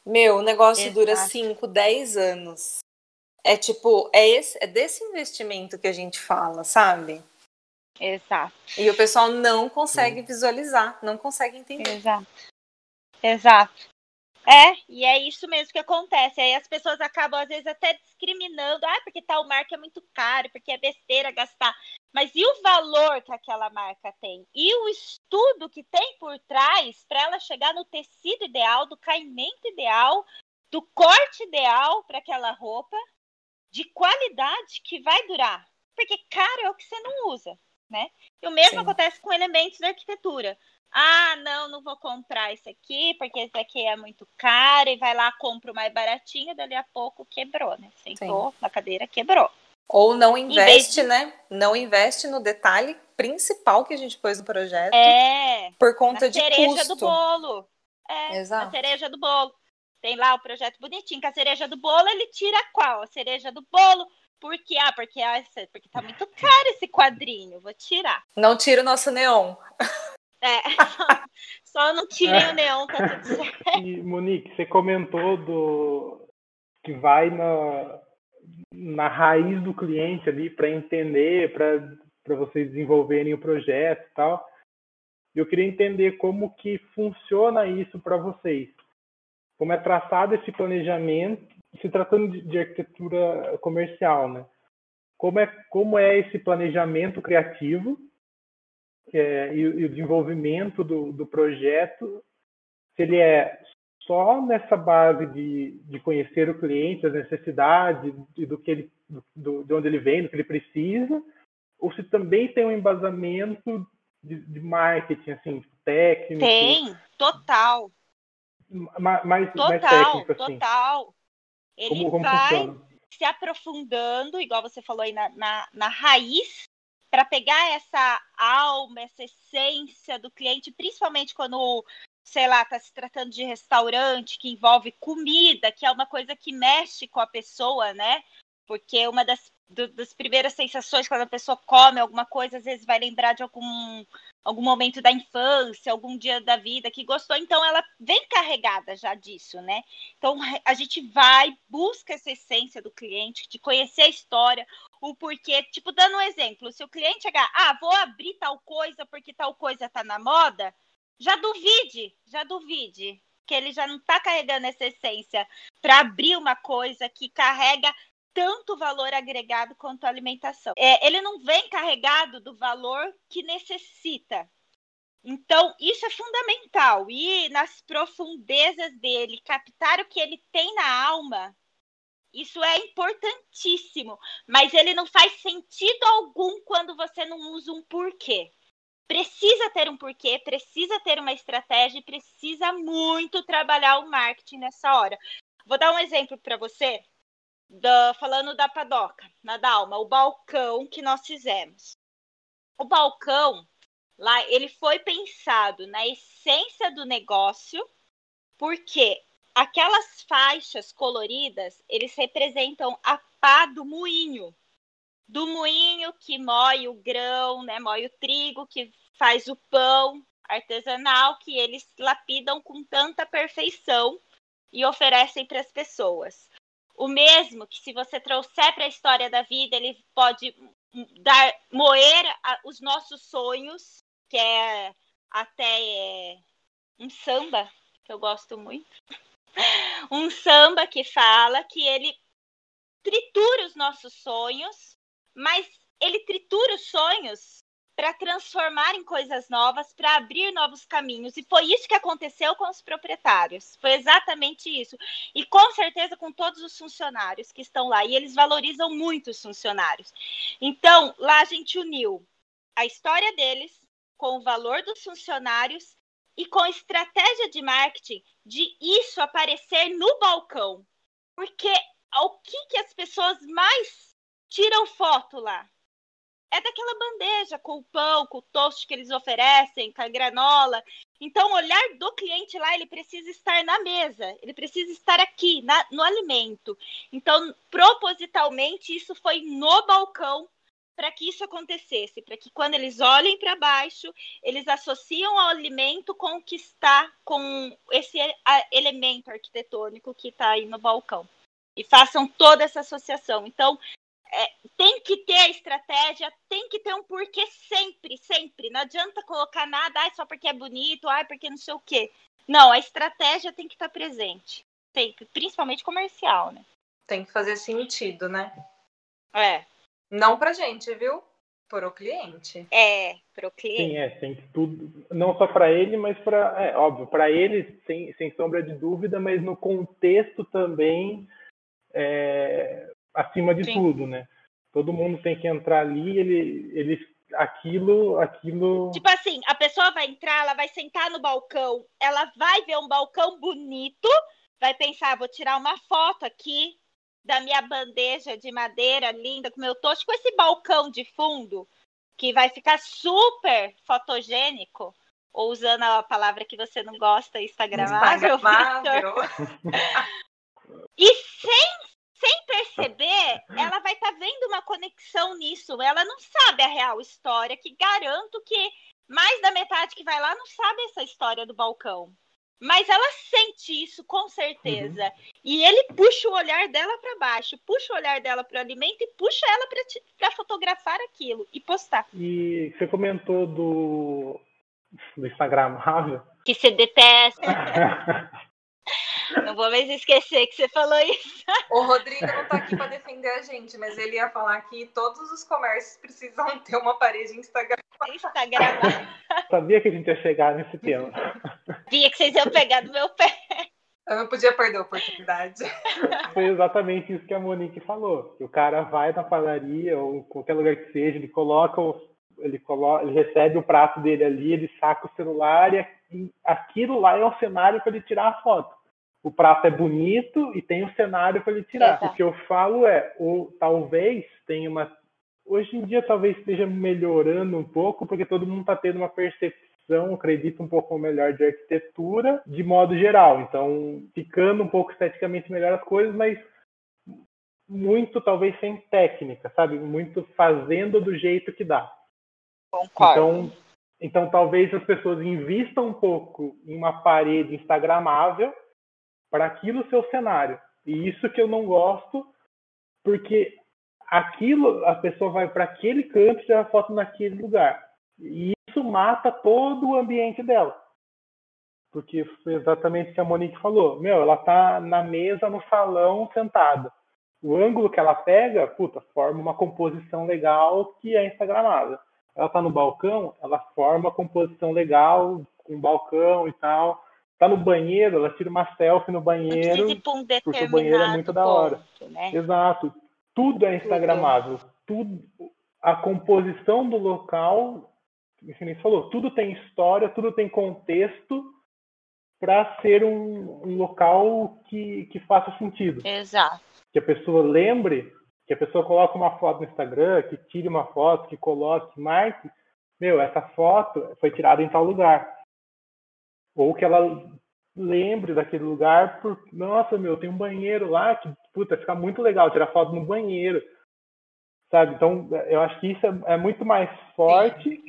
Meu, o negócio Exato. dura 5, 10 anos. É tipo, é, esse, é desse investimento que a gente fala, sabe? Exato. E o pessoal não consegue Sim. visualizar, não consegue entender. Exato. Exato. É, e é isso mesmo que acontece. Aí as pessoas acabam, às vezes, até discriminando. Ah, porque tal marca é muito caro, porque é besteira gastar. Mas e o valor que aquela marca tem? E o estudo que tem por trás para ela chegar no tecido ideal, do caimento ideal, do corte ideal para aquela roupa, de qualidade que vai durar. Porque caro é o que você não usa, né? E o mesmo Sim. acontece com elementos da arquitetura. Ah, não, não vou comprar esse aqui, porque esse aqui é muito caro, e vai lá, compra o mais baratinho, dali a pouco quebrou, né? Sentou Sim. na cadeira, quebrou. Ou não investe, de... né? Não investe no detalhe principal que a gente pôs no projeto. É. Por conta de custo. cereja do bolo. É, Exato. a cereja do bolo. Tem lá o projeto bonitinho, que a cereja do bolo, ele tira qual? A cereja do bolo. Por quê? Ah, porque, ah, porque tá muito caro esse quadrinho, vou tirar. Não tira o nosso neon. É, só não tirem o neon, tá tudo certo. E, Monique, você comentou do que vai na, na raiz do cliente ali para entender, para vocês desenvolverem o projeto e tal. Eu queria entender como que funciona isso para vocês como é traçado esse planejamento, se tratando de, de arquitetura comercial, né? Como é, como é esse planejamento criativo é, e, e, o desenvolvimento do, do projeto, se ele é só nessa base de, de conhecer o cliente, as necessidades e do que ele, do, de onde ele vem, do que ele precisa, ou se também tem um embasamento de, de marketing, assim, tipo, técnico. Tem, total mais, total, mais técnico, assim. Total. Ele como, como vai funciona? se aprofundando, igual você falou aí, na, na, na raiz, para pegar essa alma, essa essência do cliente, principalmente quando, sei lá, está se tratando de restaurante que envolve comida, que é uma coisa que mexe com a pessoa, né? Porque uma das, do, das primeiras sensações quando a pessoa come alguma coisa, às vezes vai lembrar de algum algum momento da infância, algum dia da vida que gostou, então ela vem carregada já disso, né? Então a gente vai, busca essa essência do cliente, de conhecer a história, o porquê, tipo, dando um exemplo, se o cliente chegar, ah, vou abrir tal coisa porque tal coisa tá na moda, já duvide, já duvide, que ele já não tá carregando essa essência para abrir uma coisa que carrega tanto valor agregado quanto a alimentação. É, ele não vem carregado do valor que necessita. Então, isso é fundamental. E nas profundezas dele, captar o que ele tem na alma, isso é importantíssimo. Mas ele não faz sentido algum quando você não usa um porquê. Precisa ter um porquê, precisa ter uma estratégia precisa muito trabalhar o marketing nessa hora. Vou dar um exemplo para você da, falando da padoca, na Dalma, o balcão que nós fizemos. O balcão, Lá ele foi pensado na essência do negócio, porque aquelas faixas coloridas, eles representam a pá do moinho. Do moinho que moe o grão, né, moe o trigo, que faz o pão artesanal, que eles lapidam com tanta perfeição e oferecem para as pessoas. O mesmo que se você trouxer para a história da vida, ele pode dar moer a, os nossos sonhos, que é até é, um samba que eu gosto muito. um samba que fala que ele tritura os nossos sonhos, mas ele tritura os sonhos para transformar em coisas novas, para abrir novos caminhos. E foi isso que aconteceu com os proprietários. Foi exatamente isso. E com certeza com todos os funcionários que estão lá. E eles valorizam muito os funcionários. Então, lá a gente uniu a história deles com o valor dos funcionários e com estratégia de marketing de isso aparecer no balcão. Porque o que, que as pessoas mais tiram foto lá? É daquela bandeja com o pão, com o toast que eles oferecem, com a granola. Então, o olhar do cliente lá, ele precisa estar na mesa, ele precisa estar aqui, na, no alimento. Então, propositalmente, isso foi no balcão para que isso acontecesse, para que quando eles olhem para baixo, eles associam ao alimento com o que está com esse elemento arquitetônico que está aí no balcão e façam toda essa associação. Então, é, tem que ter a estratégia, tem que ter um porquê sempre, sempre. Não adianta colocar nada, ah, só porque é bonito, ah, porque não sei o quê. Não, a estratégia tem que estar presente. Sempre, principalmente comercial, né? Tem que fazer sentido, né? É. Não pra gente, viu? Pro cliente. É, pro cliente. Sim, é, tem tudo, não só para ele, mas para, é óbvio, para ele sem, sem sombra de dúvida, mas no contexto também é, acima de Sim. tudo, né? Todo mundo tem que entrar ali, ele, ele, aquilo, aquilo. Tipo assim, a pessoa vai entrar, ela vai sentar no balcão, ela vai ver um balcão bonito, vai pensar, vou tirar uma foto aqui da minha bandeja de madeira linda com meu tocho, com esse balcão de fundo que vai ficar super fotogênico. Ou usando a palavra que você não gosta, Instagramável. Instagramável. e sem sem perceber, ela vai estar tá vendo uma conexão nisso. Ela não sabe a real história, que garanto que mais da metade que vai lá não sabe essa história do balcão. Mas ela sente isso com certeza. Uhum. E ele puxa o olhar dela para baixo, puxa o olhar dela para o alimento e puxa ela para fotografar aquilo e postar. E você comentou do, do Instagramável. Que você detesta. Não vou mais esquecer que você falou isso. O Rodrigo não tá aqui para defender a gente, mas ele ia falar que todos os comércios precisam ter uma parede Instagram. Instagram. Sabia que a gente ia chegar nesse tema. Sabia que vocês iam pegar do meu pé. Eu não podia perder a oportunidade. Foi exatamente isso que a Monique falou. Que o cara vai na padaria ou qualquer lugar que seja, ele coloca o, ele coloca, ele recebe o prato dele ali, ele saca o celular e aquilo lá é o cenário para ele tirar a foto o prato é bonito e tem um cenário para ele tirar. Exato. O que eu falo é, o, talvez tenha uma. Hoje em dia talvez esteja melhorando um pouco, porque todo mundo está tendo uma percepção, acredito, um pouco melhor de arquitetura de modo geral. Então, ficando um pouco esteticamente melhor as coisas, mas muito talvez sem técnica, sabe? Muito fazendo do jeito que dá. Concordo. Então, então talvez as pessoas invistam um pouco em uma parede instagramável para aquilo seu cenário. E isso que eu não gosto, porque aquilo, a pessoa vai para aquele canto e tirar foto naquele lugar. E isso mata todo o ambiente dela. Porque foi exatamente o que a Monique falou. Meu, ela tá na mesa, no salão, sentada. O ângulo que ela pega, puta, forma uma composição legal que é instagramável. Ela tá no balcão, ela forma uma composição legal, com balcão e tal tá no banheiro, ela tira uma selfie no banheiro, um porque o banheiro é muito da hora. né? Exato. Tudo é instagramável. Tudo, a composição do local, você falou, tudo tem história, tudo tem contexto para ser um, um, local que, que faça sentido. Exato. Que a pessoa lembre, que a pessoa coloque uma foto no Instagram, que tire uma foto, que coloque, marque. meu, essa foto foi tirada em tal lugar. Ou que ela lembre daquele lugar por, nossa, meu, tem um banheiro lá que, puta, fica muito legal tirar foto no banheiro. Sabe? Então, eu acho que isso é, é muito mais forte Sim.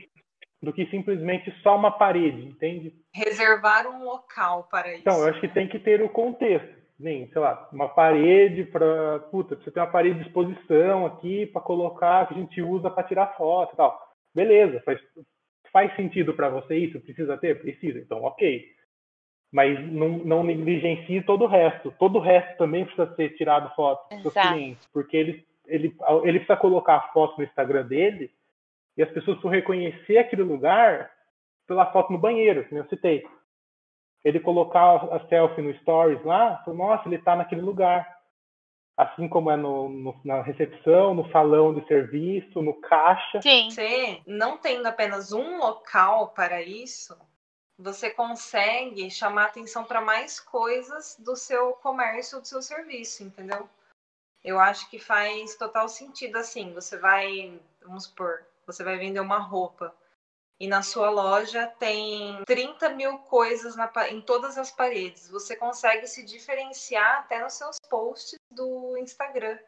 do que simplesmente só uma parede, entende? Reservar um local para isso. Então, eu acho que tem que ter o contexto. Nem, sei lá, uma parede para. Puta, você tem uma parede de exposição aqui para colocar que a gente usa para tirar foto e tal. Beleza, faz, faz sentido para você isso? Precisa ter? Precisa. Então, ok mas não, não negligencie todo o resto. Todo o resto também precisa ser tirado foto dos seus clientes, porque ele, ele, ele precisa colocar a foto no Instagram dele e as pessoas vão reconhecer aquele lugar pela foto no banheiro, que eu citei. Ele colocar a selfie no Stories lá, nossa, ele está naquele lugar. Assim como é no, no, na recepção, no salão de serviço, no caixa. Sim. Você não tendo apenas um local para isso, você consegue chamar atenção para mais coisas do seu comércio, do seu serviço, entendeu? Eu acho que faz total sentido assim. Você vai, vamos supor, você vai vender uma roupa e na sua loja tem 30 mil coisas na, em todas as paredes. Você consegue se diferenciar até nos seus posts do Instagram.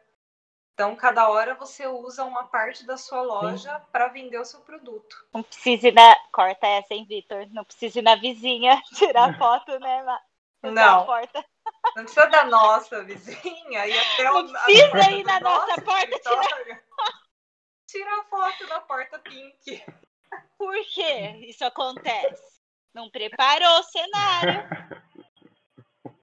Então, cada hora você usa uma parte da sua loja para vender o seu produto. Não precisa ir na. Corta essa, hein, Vitor? Não precisa ir na vizinha tirar foto, né? Não. Porta. Não precisa da nossa vizinha e até Não precisa ir na nossa porta tirar. Tira a foto da porta pink. Por que isso acontece? Não preparou o cenário.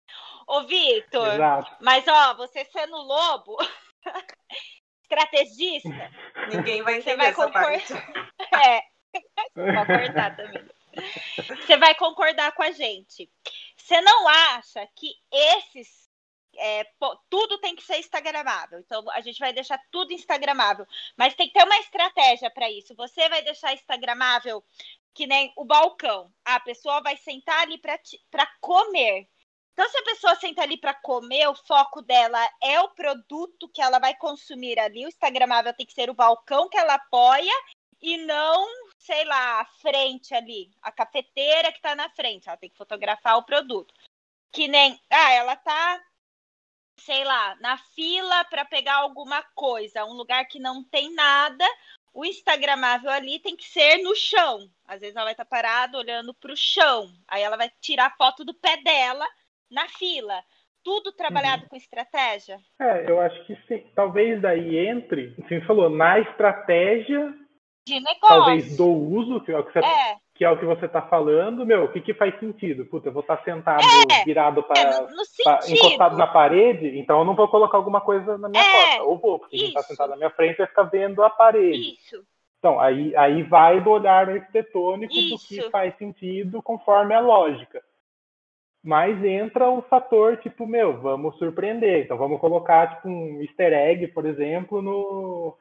Ô, Vitor, mas ó, você sendo lobo, estrategista. Ninguém vai entender vai essa parte. É, concordar também. Você vai concordar com a gente. Você não acha que esses é, tudo tem que ser instagramável. Então a gente vai deixar tudo instagramável, mas tem que ter uma estratégia para isso. Você vai deixar instagramável que nem o balcão. A pessoa vai sentar ali para comer. Então, se a pessoa senta ali para comer, o foco dela é o produto que ela vai consumir ali. O Instagramável tem que ser o balcão que ela apoia e não, sei lá, a frente ali, a cafeteira que está na frente. Ela tem que fotografar o produto. Que nem, ah, ela tá, sei lá, na fila para pegar alguma coisa, um lugar que não tem nada. O Instagramável ali tem que ser no chão. Às vezes ela vai estar tá parada olhando para o chão. Aí ela vai tirar foto do pé dela na fila. Tudo trabalhado uhum. com estratégia? É, eu acho que sim. Talvez daí entre, assim, você falou, na estratégia de negócio. Talvez do uso, que é o que você, é. Que é o que você tá falando, meu, o que, que faz sentido? Puta, eu vou estar tá sentado, é. virado para é, encostado na parede, então eu não vou colocar alguma coisa na minha é. porta. Ou vou, porque quem tá sentado na minha frente vai ficar vendo a parede. Isso. Então, aí, aí vai do olhar arquitetônico Isso. do que faz sentido conforme a lógica. Mas entra o fator, tipo, meu, vamos surpreender. Então vamos colocar tipo, um easter egg, por exemplo, no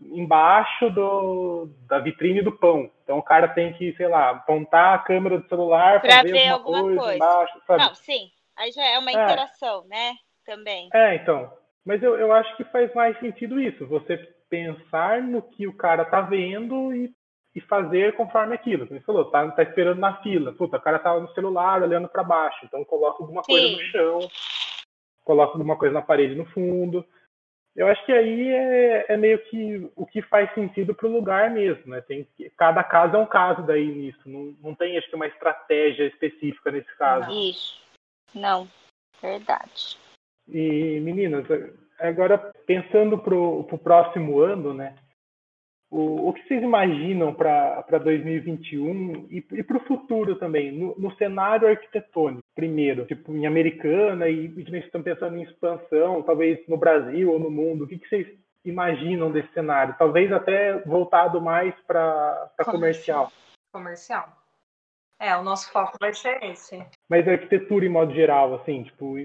embaixo do, da vitrine do pão. Então o cara tem que, sei lá, apontar a câmera do celular para ver, ver alguma, alguma coisa, coisa, embaixo, sabe? Não, sim. Aí já é uma é. interação, né? Também. É, então. Mas eu, eu acho que faz mais sentido isso. Você pensar no que o cara tá vendo e e fazer conforme aquilo. Como você falou, tá, tá esperando na fila. Puta, o cara tá no celular olhando para baixo, então coloca alguma Sim. coisa no chão, coloca alguma coisa na parede no fundo. Eu acho que aí é, é meio que o que faz sentido para o lugar mesmo, né? Tem, cada caso é um caso daí nisso. Não, não tem, acho que, uma estratégia específica nesse caso. Isso. Não. Verdade. E, meninas, agora pensando para o próximo ano, né? O, o que vocês imaginam para 2021 e, e para o futuro também, no, no, cenário arquitetônico, primeiro, tipo em Americana e, e que estão pensando em expansão, talvez no Brasil ou no mundo, o que, que vocês imaginam desse cenário? Talvez até voltado mais para comercial. Comercial. É, o nosso foco vai ser esse. Mas arquitetura em modo geral, assim, tipo,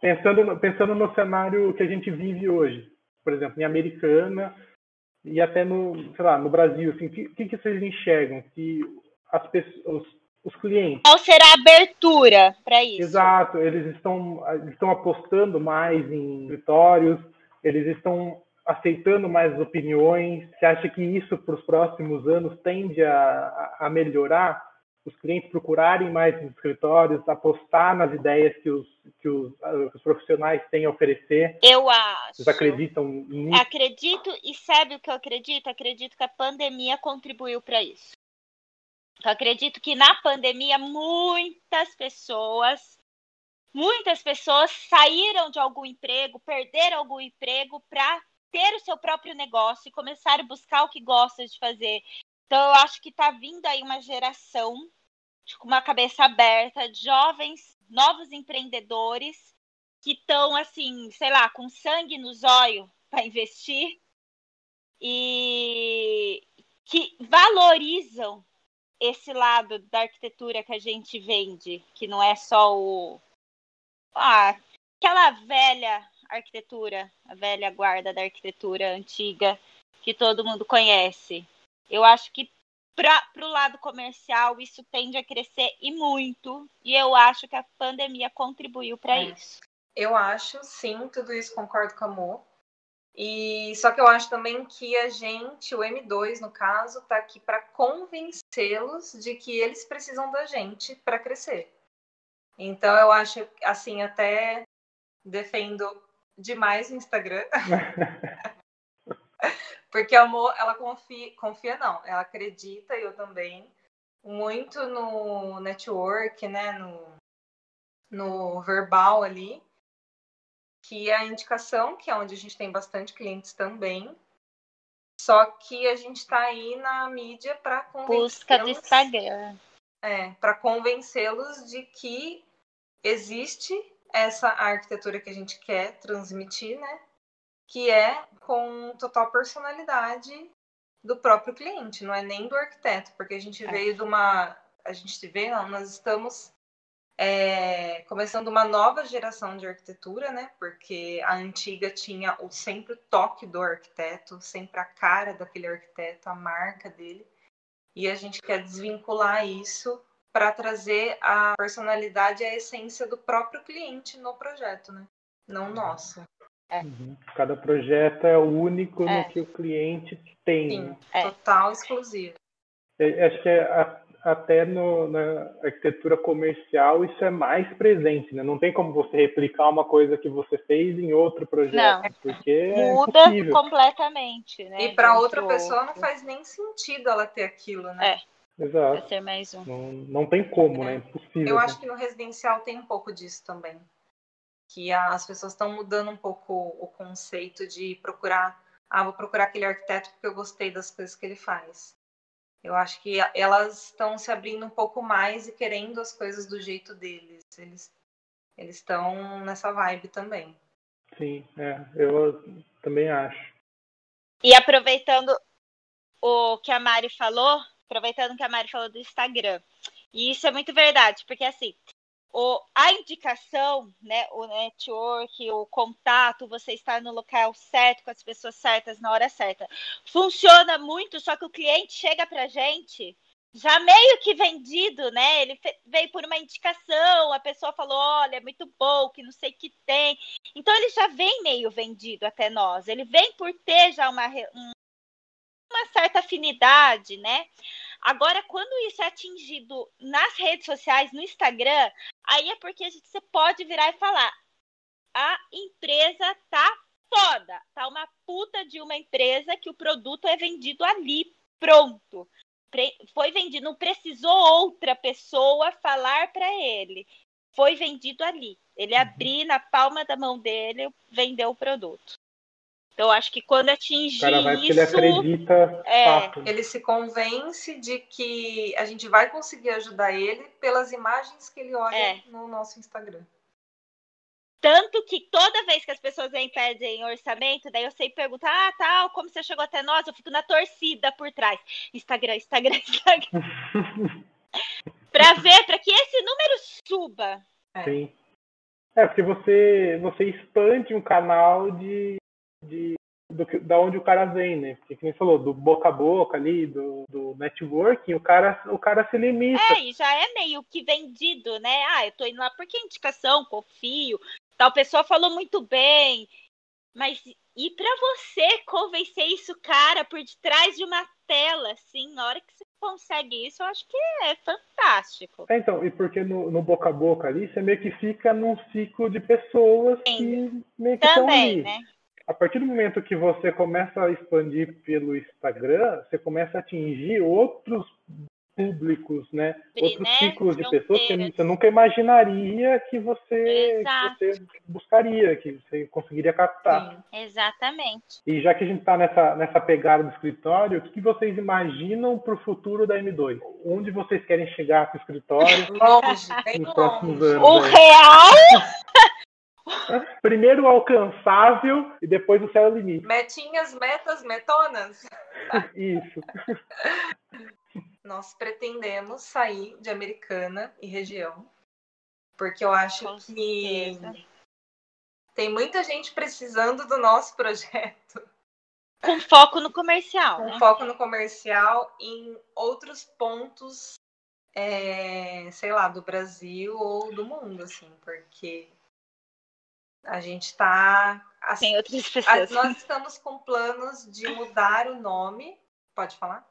pensando, pensando no cenário que a gente vive hoje, por exemplo, em Americana, e até no, sei lá, no Brasil, assim, o que, que, vocês enxergam que as pessoas, os clientes. Qual será a abertura para isso? Exato, eles estão, estão apostando mais em escritórios, eles estão aceitando mais opiniões? Você acha que isso para os próximos anos tende a, a melhorar? Os clientes procurarem mais os escritórios, apostar nas ideias que os, que os, que os profissionais têm a oferecer? Eu acho. Vocês acreditam nisso? Acredito, e sabe o que eu acredito? Acredito que a pandemia contribuiu para isso. Eu acredito que na pandemia muitas pessoas muitas pessoas saíram de algum emprego, perderam algum emprego para ter o seu próprio negócio e começar a buscar o que gosta de fazer. Então, eu acho que está vindo aí uma geração com uma cabeça aberta, de jovens, novos empreendedores que estão, assim, sei lá, com sangue nos olhos para investir e que valorizam esse lado da arquitetura que a gente vende, que não é só o ah, aquela velha arquitetura, a velha guarda da arquitetura antiga que todo mundo conhece. Eu acho que para o lado comercial isso tende a crescer e muito, e eu acho que a pandemia contribuiu para é. isso. Eu acho, sim, tudo isso concordo com a Mo. E só que eu acho também que a gente, o M2 no caso, está aqui para convencê-los de que eles precisam da gente para crescer. Então eu acho, assim, até defendo demais o Instagram. Porque a Mo, ela confia, confia não, ela acredita, eu também, muito no network, né, no, no verbal ali, que é a indicação, que é onde a gente tem bastante clientes também, só que a gente está aí na mídia para Busca do Instagram. É, para convencê-los de que existe essa arquitetura que a gente quer transmitir, né? Que é com total personalidade do próprio cliente, não é nem do arquiteto, porque a gente é. veio de uma. A gente vê, não, nós estamos é, começando uma nova geração de arquitetura, né? Porque a antiga tinha o sempre o toque do arquiteto, sempre a cara daquele arquiteto, a marca dele. E a gente quer desvincular isso para trazer a personalidade e a essência do próprio cliente no projeto, né? Não uhum. É. Uhum. Cada projeto é único é. no que o cliente tem. Sim, é. total exclusivo. É, acho que é até no, na arquitetura comercial isso é mais presente, né? Não tem como você replicar uma coisa que você fez em outro projeto, não. porque é muda completamente, né? E para outra pessoa não faz nem sentido ela ter aquilo, né? É. Exato. ser mais um. Não, não tem como, né? é. né? Impossível. Eu acho que no residencial tem um pouco disso também. Que as pessoas estão mudando um pouco o conceito de procurar. Ah, vou procurar aquele arquiteto porque eu gostei das coisas que ele faz. Eu acho que elas estão se abrindo um pouco mais e querendo as coisas do jeito deles. Eles eles estão nessa vibe também. Sim, é, eu também acho. E aproveitando o que a Mari falou, aproveitando que a Mari falou do Instagram. E isso é muito verdade, porque assim, o, a indicação, né, o network, o contato, você estar no local certo, com as pessoas certas, na hora certa, funciona muito, só que o cliente chega pra gente já meio que vendido, né? Ele veio por uma indicação, a pessoa falou, olha, é muito bom, que não sei o que tem. Então ele já vem meio vendido até nós. Ele vem por ter já uma, um, uma certa afinidade, né? Agora, quando isso é atingido nas redes sociais, no Instagram, aí é porque a gente, você pode virar e falar: a empresa tá foda, tá uma puta de uma empresa que o produto é vendido ali, pronto. Foi vendido, não precisou outra pessoa falar para ele. Foi vendido ali. Ele uhum. abriu na palma da mão dele, vendeu o produto. Então, acho que quando atingir o cara vai isso... ele acredita é, Ele se convence de que a gente vai conseguir ajudar ele pelas imagens que ele olha é. no nosso Instagram. Tanto que toda vez que as pessoas vêm pedem orçamento, daí eu sempre pergunto, ah, tal, como você chegou até nós? Eu fico na torcida por trás. Instagram, Instagram, Instagram. para ver, para que esse número suba. Sim. É, porque você, você expande um canal de, de do, da onde o cara vem, né? Porque você falou, do boca a boca ali, do, do networking, o cara, o cara se limita. É, e já é meio que vendido, né? Ah, eu tô indo lá porque indicação, confio, tal pessoa falou muito bem. Mas E para você convencer isso, cara, por detrás de uma tela, assim, na hora que você consegue isso, eu acho que é fantástico. É, então, e porque no, no, boca a boca ali, você meio que fica num ciclo de pessoas Sim. que meio que Também, ali. né? A partir do momento que você começa a expandir pelo Instagram, você começa a atingir outros públicos, né? Outros né? ciclos de pessoas que você nunca imaginaria que você, que você, buscaria, que você conseguiria captar. Sim, exatamente. E já que a gente está nessa, nessa pegada do escritório, o que vocês imaginam para o futuro da M2? Onde vocês querem chegar com o escritório longe, nos próximos anos? O aí? real Primeiro o alcançável e depois o céu é o limite. Metinhas, metas, metonas. Isso. Nós pretendemos sair de Americana e região, porque eu acho Com que certeza. tem muita gente precisando do nosso projeto. Com foco no comercial. Com né? foco no comercial em outros pontos, é, sei lá, do Brasil ou do mundo, assim, porque a gente está. Tem outras pessoas. nós estamos com planos de mudar o nome. Pode falar?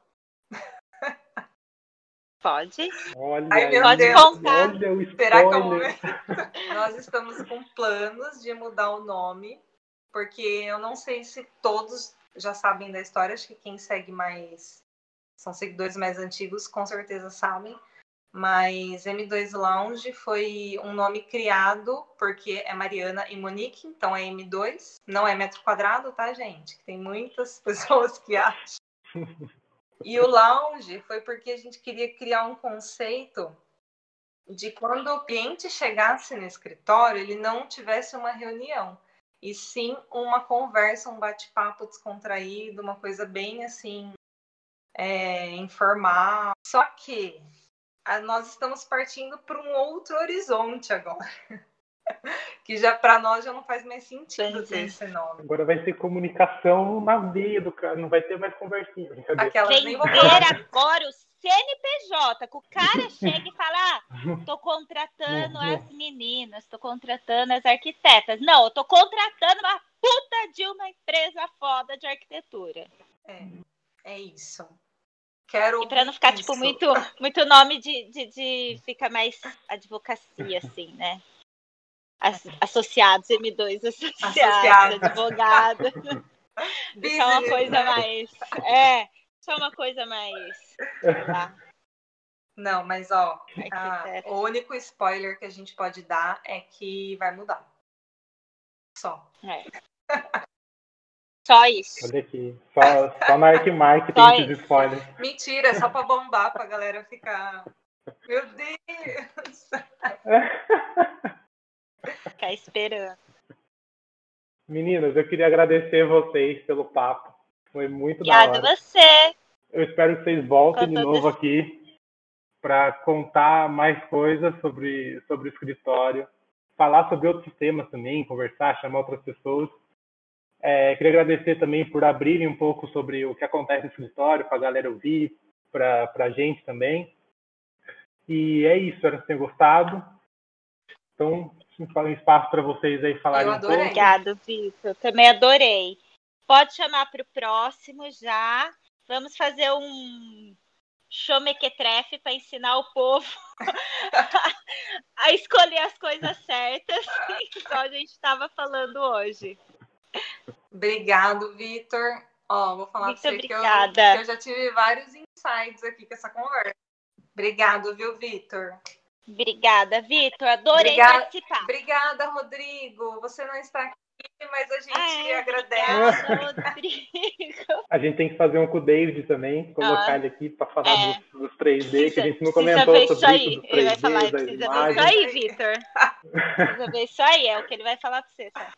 Pode. Olha, Ai, meu pode Deus. contar. Olha o Será que eu... Nós estamos com planos de mudar o nome, porque eu não sei se todos já sabem da história, acho que quem segue mais são seguidores mais antigos, com certeza sabem. Mas M2 Lounge foi um nome criado porque é Mariana e Monique, então é M2, não é metro quadrado, tá, gente? Tem muitas pessoas que acham. E o lounge foi porque a gente queria criar um conceito de quando o cliente chegasse no escritório, ele não tivesse uma reunião, e sim uma conversa, um bate-papo descontraído, uma coisa bem assim, é, informal. Só que nós estamos partindo para um outro horizonte agora. que já para nós já não faz mais sentido ter esse nome. Agora vai ser comunicação na veia do cara, não vai ter mais conversinha. Aquelas Vender agora o CNPJ, que o cara chega e fala: ah, tô contratando as meninas, tô contratando as arquitetas. Não, eu tô contratando uma puta de uma empresa foda de arquitetura. É, é isso. Quero e para não ficar, tipo, muito, muito nome de, de, de. Fica mais advocacia, assim, né? As, associados, M2 associados, associados. advogado. Isso é uma coisa mais. É, isso é uma coisa mais. Tá? Não, mas ó, a, o único spoiler que a gente pode dar é que vai mudar. Só. É. Só isso. Olha aqui. Só, só na Arquimark tem esses spoilers. Mentira, é só pra bombar pra galera ficar. Meu Deus! Ficar esperando. Meninas, eu queria agradecer vocês pelo papo. Foi muito Obrigada da hora. você. Eu espero que vocês voltem de novo aqui para contar mais coisas sobre, sobre o escritório, falar sobre outros temas também, conversar, chamar outras pessoas. É, queria agradecer também por abrirem um pouco sobre o que acontece no escritório, para a galera ouvir, para a gente também. E é isso, espero que tenham gostado. Então, um espaço para vocês aí falarem um pouco. Obrigada, Vitor. Também adorei. Pode chamar para o próximo já. Vamos fazer um show mequetrefe para ensinar o povo a escolher as coisas certas, igual a gente estava falando hoje. Obrigado, Vitor. Ó, vou falar Muito pra você que eu, que eu, já tive vários insights aqui com essa conversa. Obrigado, viu, Vitor? Obrigada, Vitor. Adorei obrigada, participar. Obrigada, Rodrigo. Você não está aqui, mas a gente é, agradece. Obrigada, Rodrigo. A gente tem que fazer um com o David também, colocar ah, ele aqui para falar é. dos, dos, 3D, precisa, que a gente não comentou sobre isso, aí. Dos 3D, ele vai falar, precisa ver isso aí, Vitor. precisa ver isso aí, é o que ele vai falar para você. Tá?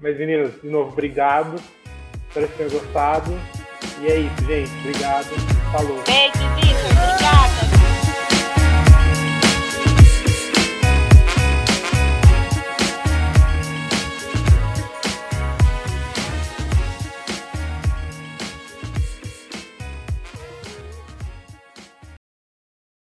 Mas, meninas, de novo, obrigado. Espero que tenham gostado. E é isso, gente. Obrigado. Falou. Beijo,